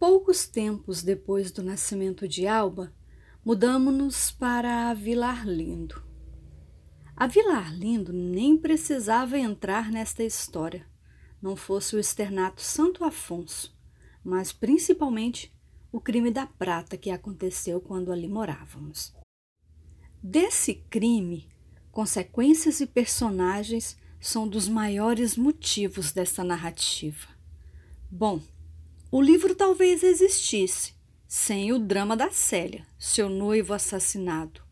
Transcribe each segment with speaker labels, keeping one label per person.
Speaker 1: Poucos tempos depois do nascimento de Alba, mudamos-nos para a Vila Arlindo. A Vila Arlindo nem precisava entrar nesta história, não fosse o externato Santo Afonso, mas principalmente o crime da prata que aconteceu quando ali morávamos. Desse crime, consequências e personagens são dos maiores motivos dessa narrativa. Bom, o livro talvez existisse, sem o drama da Célia, seu noivo assassinado.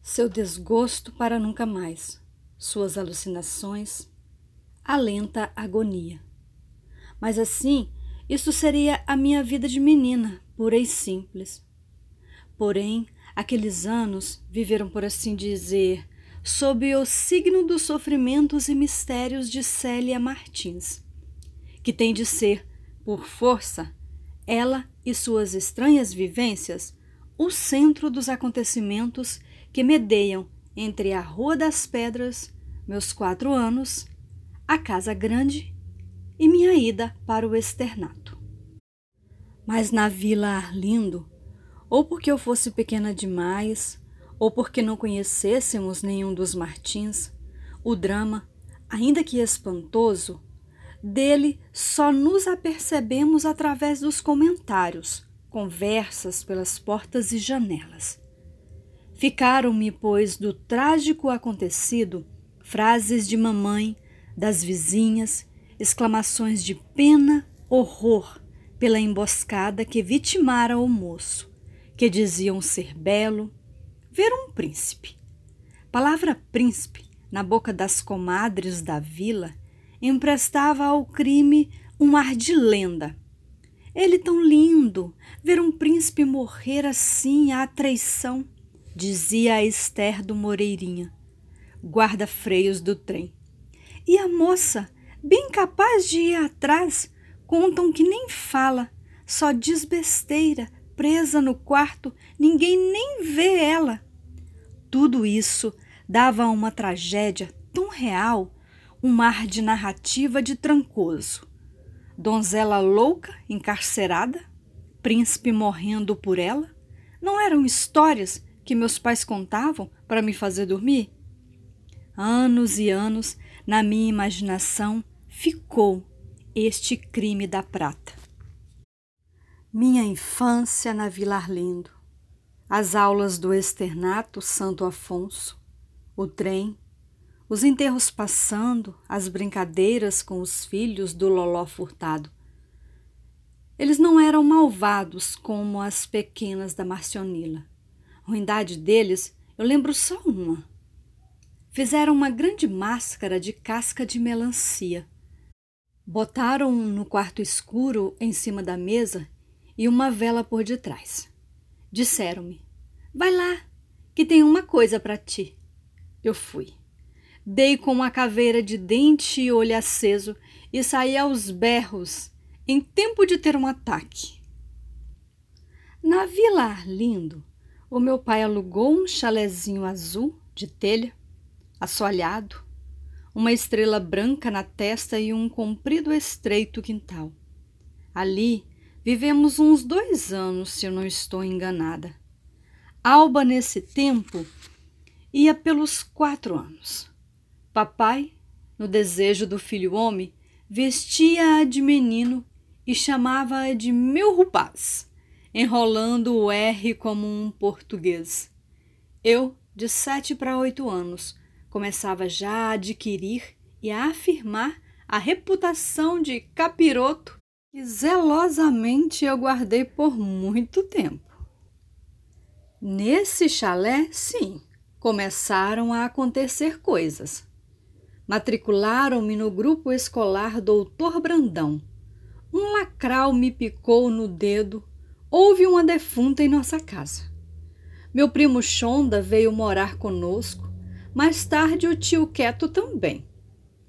Speaker 1: Seu desgosto para nunca mais, suas alucinações, a lenta agonia. Mas assim, isso seria a minha vida de menina, pura e simples. Porém, aqueles anos viveram, por assim dizer, sob o signo dos sofrimentos e mistérios de Célia Martins, que tem de ser por força, ela e suas estranhas vivências, o centro dos acontecimentos que medeiam entre a Rua das Pedras, meus quatro anos, a Casa Grande e minha ida para o externato. Mas na Vila Arlindo, ou porque eu fosse pequena demais, ou porque não conhecêssemos nenhum dos Martins, o drama, ainda que espantoso, dele só nos apercebemos através dos comentários, conversas pelas portas e janelas. Ficaram-me, pois, do trágico acontecido, frases de mamãe, das vizinhas, exclamações de pena, horror pela emboscada que vitimara o moço, que diziam ser belo, ver um príncipe. Palavra príncipe, na boca das comadres da vila, emprestava ao crime um ar de lenda. Ele tão lindo, ver um príncipe morrer assim à traição, dizia a Esther do Moreirinha, guarda-freios do trem. E a moça, bem capaz de ir atrás, contam que nem fala, só diz besteira, presa no quarto, ninguém nem vê ela. Tudo isso dava uma tragédia tão real um mar de narrativa de Trancoso. Donzela louca, encarcerada, príncipe morrendo por ela. Não eram histórias que meus pais contavam para me fazer dormir? Anos e anos, na minha imaginação, ficou este crime da prata. Minha infância na Vila Arlindo, as aulas do externato Santo Afonso, o trem, os enterros passando, as brincadeiras com os filhos do Loló Furtado. Eles não eram malvados como as pequenas da Marcionila. A ruindade deles, eu lembro só uma. Fizeram uma grande máscara de casca de melancia. Botaram no quarto escuro em cima da mesa e uma vela por detrás. Disseram-me: Vai lá, que tem uma coisa para ti. Eu fui. Dei com uma caveira de dente e olho aceso e saí aos berros, em tempo de ter um ataque. Na Vila Arlindo, o meu pai alugou um chalezinho azul de telha, assoalhado, uma estrela branca na testa e um comprido estreito quintal. Ali vivemos uns dois anos, se eu não estou enganada. Alba, nesse tempo, ia pelos quatro anos. Papai, no desejo do filho homem, vestia-a de menino e chamava-a de meu rapaz, enrolando o R como um português. Eu, de sete para oito anos, começava já a adquirir e a afirmar a reputação de capiroto que zelosamente eu guardei por muito tempo. Nesse chalé, sim, começaram a acontecer coisas Matricularam-me no grupo escolar Doutor Brandão. Um lacral me picou no dedo. Houve uma defunta em nossa casa. Meu primo Chonda veio morar conosco. Mais tarde, o tio Quieto também.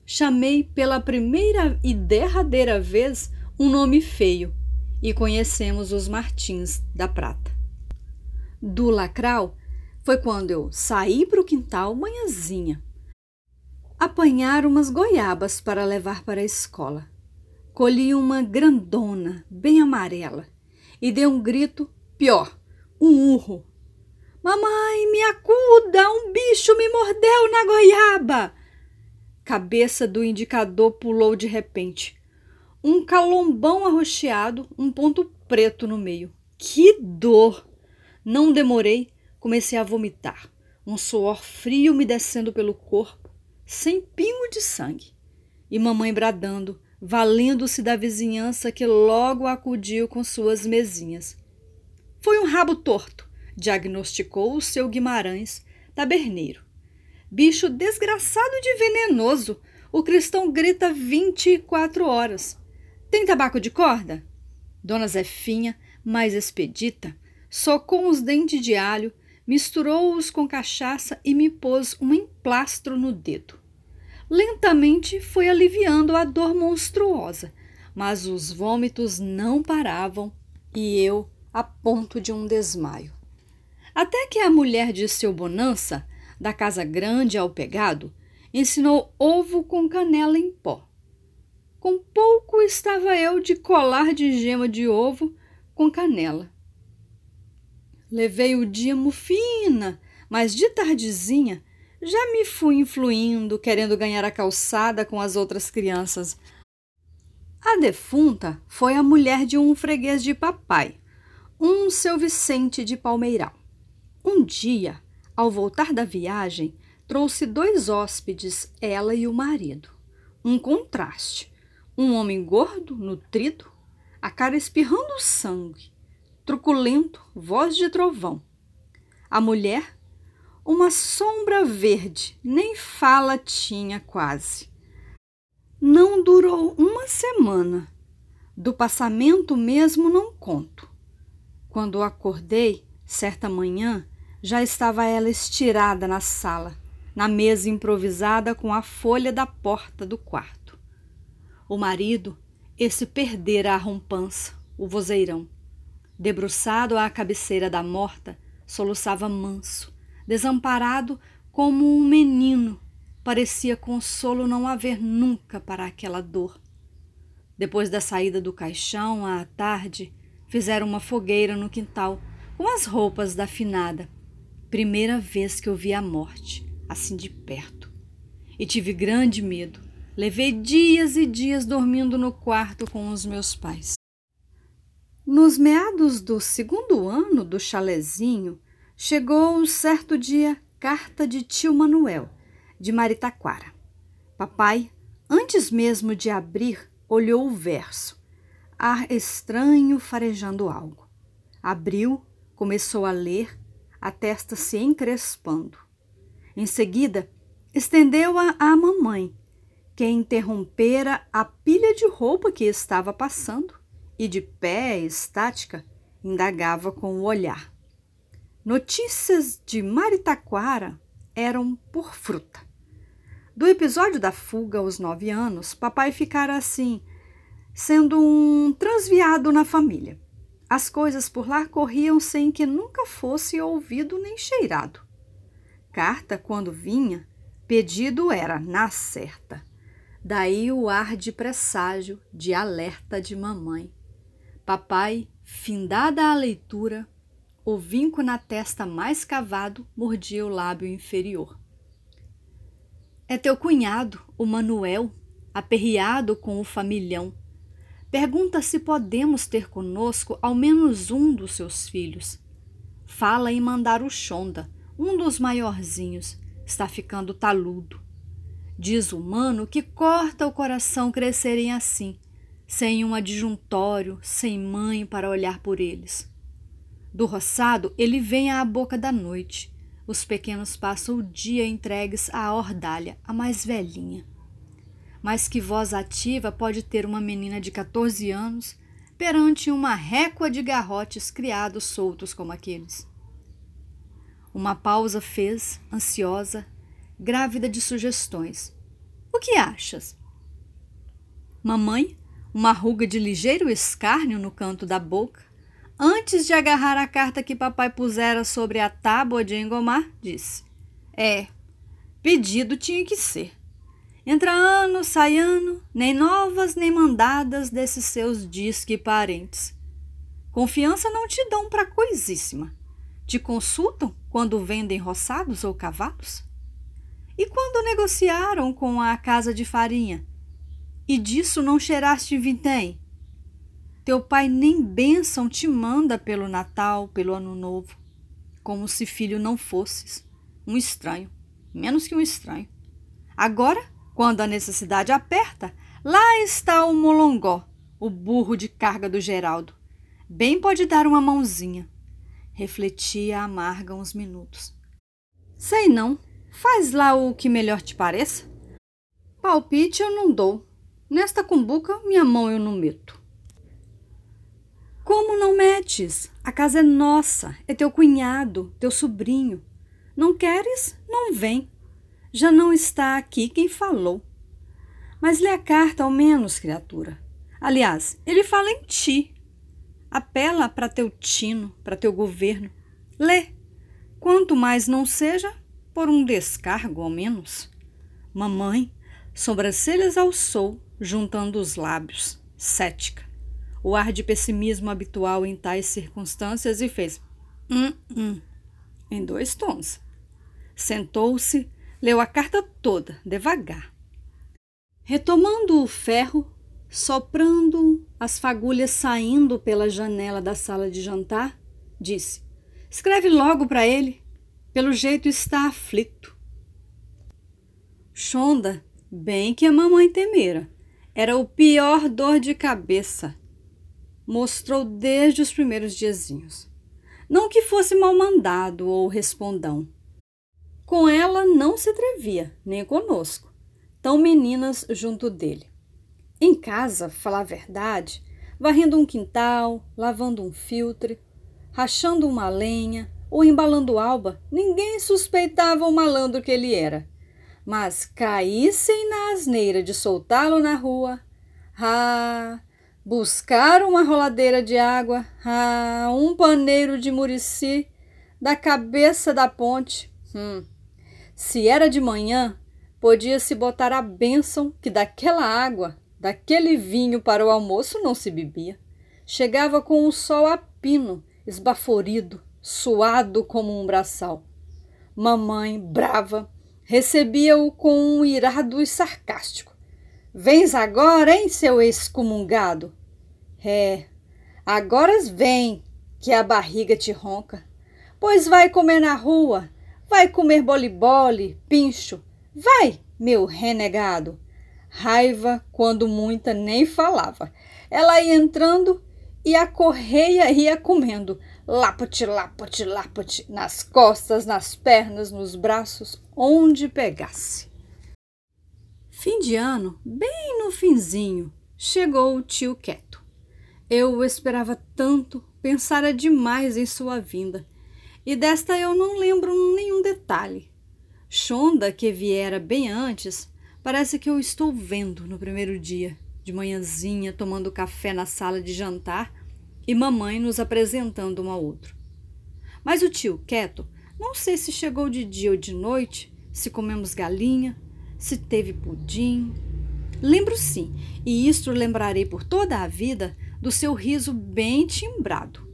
Speaker 1: Chamei pela primeira e derradeira vez um nome feio e conhecemos os Martins da Prata. Do lacral foi quando eu saí para o quintal manhãzinha apanhar umas goiabas para levar para a escola. colhi uma grandona, bem amarela, e dei um grito pior, um urro. Mamãe, me acuda! Um bicho me mordeu na goiaba! Cabeça do indicador pulou de repente. Um calombão arroxeado, um ponto preto no meio. Que dor! Não demorei, comecei a vomitar. Um suor frio me descendo pelo corpo, sem pingo de sangue. E mamãe bradando, valendo-se da vizinhança que logo acudiu com suas mesinhas. Foi um rabo torto, diagnosticou o seu Guimarães, taberneiro. Bicho desgraçado de venenoso. O cristão grita vinte e quatro horas. Tem tabaco de corda? Dona Zefinha, mais expedita, socou os dentes de alho, misturou-os com cachaça e me pôs um emplastro no dedo. Lentamente foi aliviando a dor monstruosa, mas os vômitos não paravam e eu a ponto de um desmaio. Até que a mulher de seu Bonança, da casa grande ao pegado, ensinou ovo com canela em pó. Com pouco estava eu de colar de gema de ovo com canela. Levei o dia mufina, mas de tardezinha já me fui influindo, querendo ganhar a calçada com as outras crianças. A defunta foi a mulher de um freguês de papai, um seu Vicente de Palmeiral. Um dia, ao voltar da viagem, trouxe dois hóspedes, ela e o marido. Um contraste. Um homem gordo, nutrido, a cara espirrando sangue, truculento, voz de trovão. A mulher, uma sombra verde, nem fala tinha quase. Não durou uma semana. Do passamento mesmo não conto. Quando acordei, certa manhã, já estava ela estirada na sala, na mesa improvisada com a folha da porta do quarto. O marido, esse perdera a rompança, o vozeirão debruçado à cabeceira da morta, soluçava manso, desamparado como um menino. Parecia consolo não haver nunca para aquela dor. Depois da saída do caixão, à tarde, fizeram uma fogueira no quintal, com as roupas da finada. Primeira vez que eu vi a morte, assim de perto. E tive grande medo. Levei dias e dias dormindo no quarto com os meus pais. Nos meados do segundo ano do chalezinho, chegou certo dia carta de tio Manuel, de Maritaquara. Papai, antes mesmo de abrir, olhou o verso. Ar estranho farejando algo. Abriu, começou a ler, a testa se encrespando. Em seguida, estendeu-a à mamãe, que interrompera a pilha de roupa que estava passando e de pé estática, indagava com o olhar. Notícias de Maritaquara eram por fruta. Do episódio da fuga aos nove anos, papai ficara assim, sendo um transviado na família. As coisas por lá corriam sem que nunca fosse ouvido nem cheirado. Carta, quando vinha, pedido era na certa. Daí o ar de presságio, de alerta de mamãe. Papai, findada a leitura, o vinco na testa mais cavado mordia o lábio inferior. É teu cunhado, o Manuel, aperreado com o familhão. Pergunta se podemos ter conosco ao menos um dos seus filhos. Fala em mandar o Xonda, um dos maiorzinhos, está ficando taludo. Diz o mano que corta o coração crescerem assim, sem um adjuntório, sem mãe para olhar por eles. Do roçado, ele vem à boca da noite. Os pequenos passam o dia entregues à ordalha, a mais velhinha. Mas que voz ativa pode ter uma menina de 14 anos perante uma récua de garrotes criados soltos como aqueles? Uma pausa fez, ansiosa, grávida de sugestões. O que achas? Mamãe uma ruga de ligeiro escárnio no canto da boca, antes de agarrar a carta que papai pusera sobre a tábua de engomar, disse: É, pedido tinha que ser. Entra ano, sai ano, nem novas nem mandadas desses seus disque parentes. Confiança não te dão para coisíssima. Te consultam quando vendem roçados ou cavalos? E quando negociaram com a casa de farinha? E disso não cheiraste vintém? Teu pai nem bênção te manda pelo Natal, pelo Ano Novo, como se filho não fosses, um estranho, menos que um estranho. Agora, quando a necessidade aperta, lá está o molongó, o burro de carga do Geraldo. Bem pode dar uma mãozinha. Refletia amarga uns minutos. Sei não, faz lá o que melhor te pareça. Palpite eu não dou. Nesta cumbuca, minha mão eu não meto. Como não metes? A casa é nossa, é teu cunhado, teu sobrinho. Não queres? Não vem. Já não está aqui quem falou. Mas lê a carta ao menos, criatura. Aliás, ele fala em ti. Apela para teu tino, para teu governo. Lê. Quanto mais não seja, por um descargo ao menos. Mamãe, sobrancelhas alçou, juntando os lábios, cética o ar de pessimismo habitual em tais circunstâncias e fez hum, hum, em dois tons. Sentou-se, leu a carta toda, devagar. Retomando o ferro, soprando as fagulhas saindo pela janela da sala de jantar, disse: Escreve logo para ele. Pelo jeito está aflito. Shonda, bem que a mamãe temera, era o pior dor de cabeça mostrou desde os primeiros diazinhos. Não que fosse mal mandado ou respondão. Com ela não se atrevia, nem conosco, tão meninas junto dele. Em casa, falar a verdade, varrendo um quintal, lavando um filtre, rachando uma lenha ou embalando alba, ninguém suspeitava o malandro que ele era. Mas caíssem na asneira de soltá-lo na rua, ah, buscar uma roladeira de água, ah, um paneiro de murici, da cabeça da ponte. Hum. Se era de manhã, podia-se botar a bênção que daquela água, daquele vinho para o almoço não se bebia. Chegava com o sol a pino, esbaforido, suado como um braçal. Mamãe, brava, recebia-o com um irado e sarcástico. Vens agora, hein, seu excomungado? É, agora vem, que a barriga te ronca. Pois vai comer na rua, vai comer boli-boli, pincho. Vai, meu renegado. Raiva, quando muita, nem falava. Ela ia entrando e a correia ia comendo. Lapote, lapote, lapote, nas costas, nas pernas, nos braços, onde pegasse. Fim de ano, bem no finzinho, chegou o tio Quieto. Eu o esperava tanto, pensara demais em sua vinda. E desta eu não lembro nenhum detalhe. Shonda, que viera bem antes, parece que eu estou vendo no primeiro dia, de manhãzinha, tomando café na sala de jantar e mamãe nos apresentando um ao outro. Mas o tio quieto, não sei se chegou de dia ou de noite, se comemos galinha, se teve pudim. Lembro sim, e isto lembrarei por toda a vida, do seu riso bem timbrado.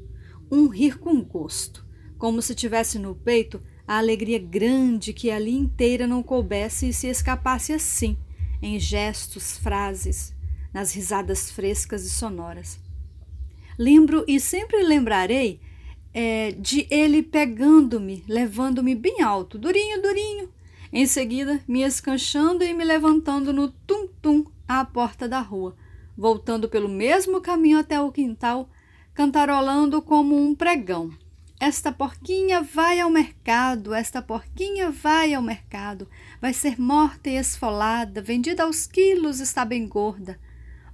Speaker 1: Um rir com gosto, como se tivesse no peito a alegria grande que ali inteira não coubesse e se escapasse assim, em gestos, frases, nas risadas frescas e sonoras. Lembro e sempre lembrarei é, de ele pegando-me, levando-me bem alto, durinho, durinho, em seguida, me escanchando e me levantando no tum-tum à porta da rua, voltando pelo mesmo caminho até o quintal, cantarolando como um pregão. Esta porquinha vai ao mercado, esta porquinha vai ao mercado, vai ser morta e esfolada, vendida aos quilos, está bem gorda.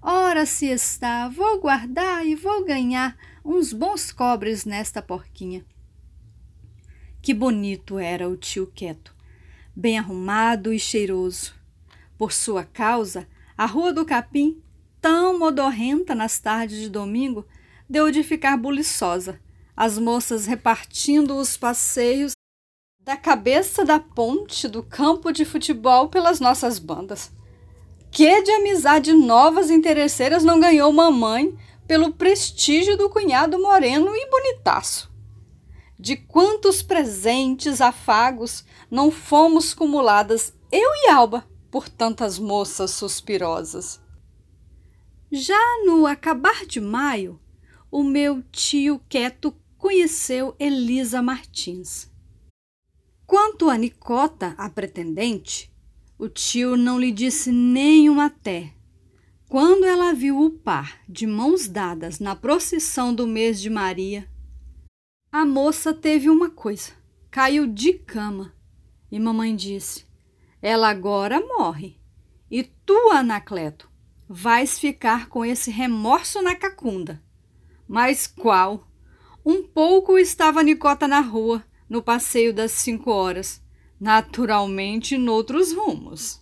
Speaker 1: Ora se está, vou guardar e vou ganhar uns bons cobres nesta porquinha. Que bonito era o tio Quieto bem arrumado e cheiroso. Por sua causa, a Rua do Capim, tão modorrenta nas tardes de domingo, deu de ficar buliçosa, as moças repartindo os passeios da cabeça da ponte do campo de futebol pelas nossas bandas. que de amizade novas interesseiras não ganhou mamãe pelo prestígio do cunhado moreno e bonitaço? De quantos presentes afagos não fomos cumuladas eu e Alba por tantas moças suspirosas? Já no acabar de maio, o meu tio Quieto conheceu Elisa Martins. Quanto a Nicota, a pretendente, o tio não lhe disse nenhum até. Quando ela viu o par de mãos dadas na procissão do mês de Maria, a moça teve uma coisa: caiu de cama. E mamãe disse: Ela agora morre. E tu, Anacleto, vais ficar com esse remorso na cacunda. Mas qual? Um pouco estava Nicota na rua, no passeio das cinco horas, naturalmente noutros rumos.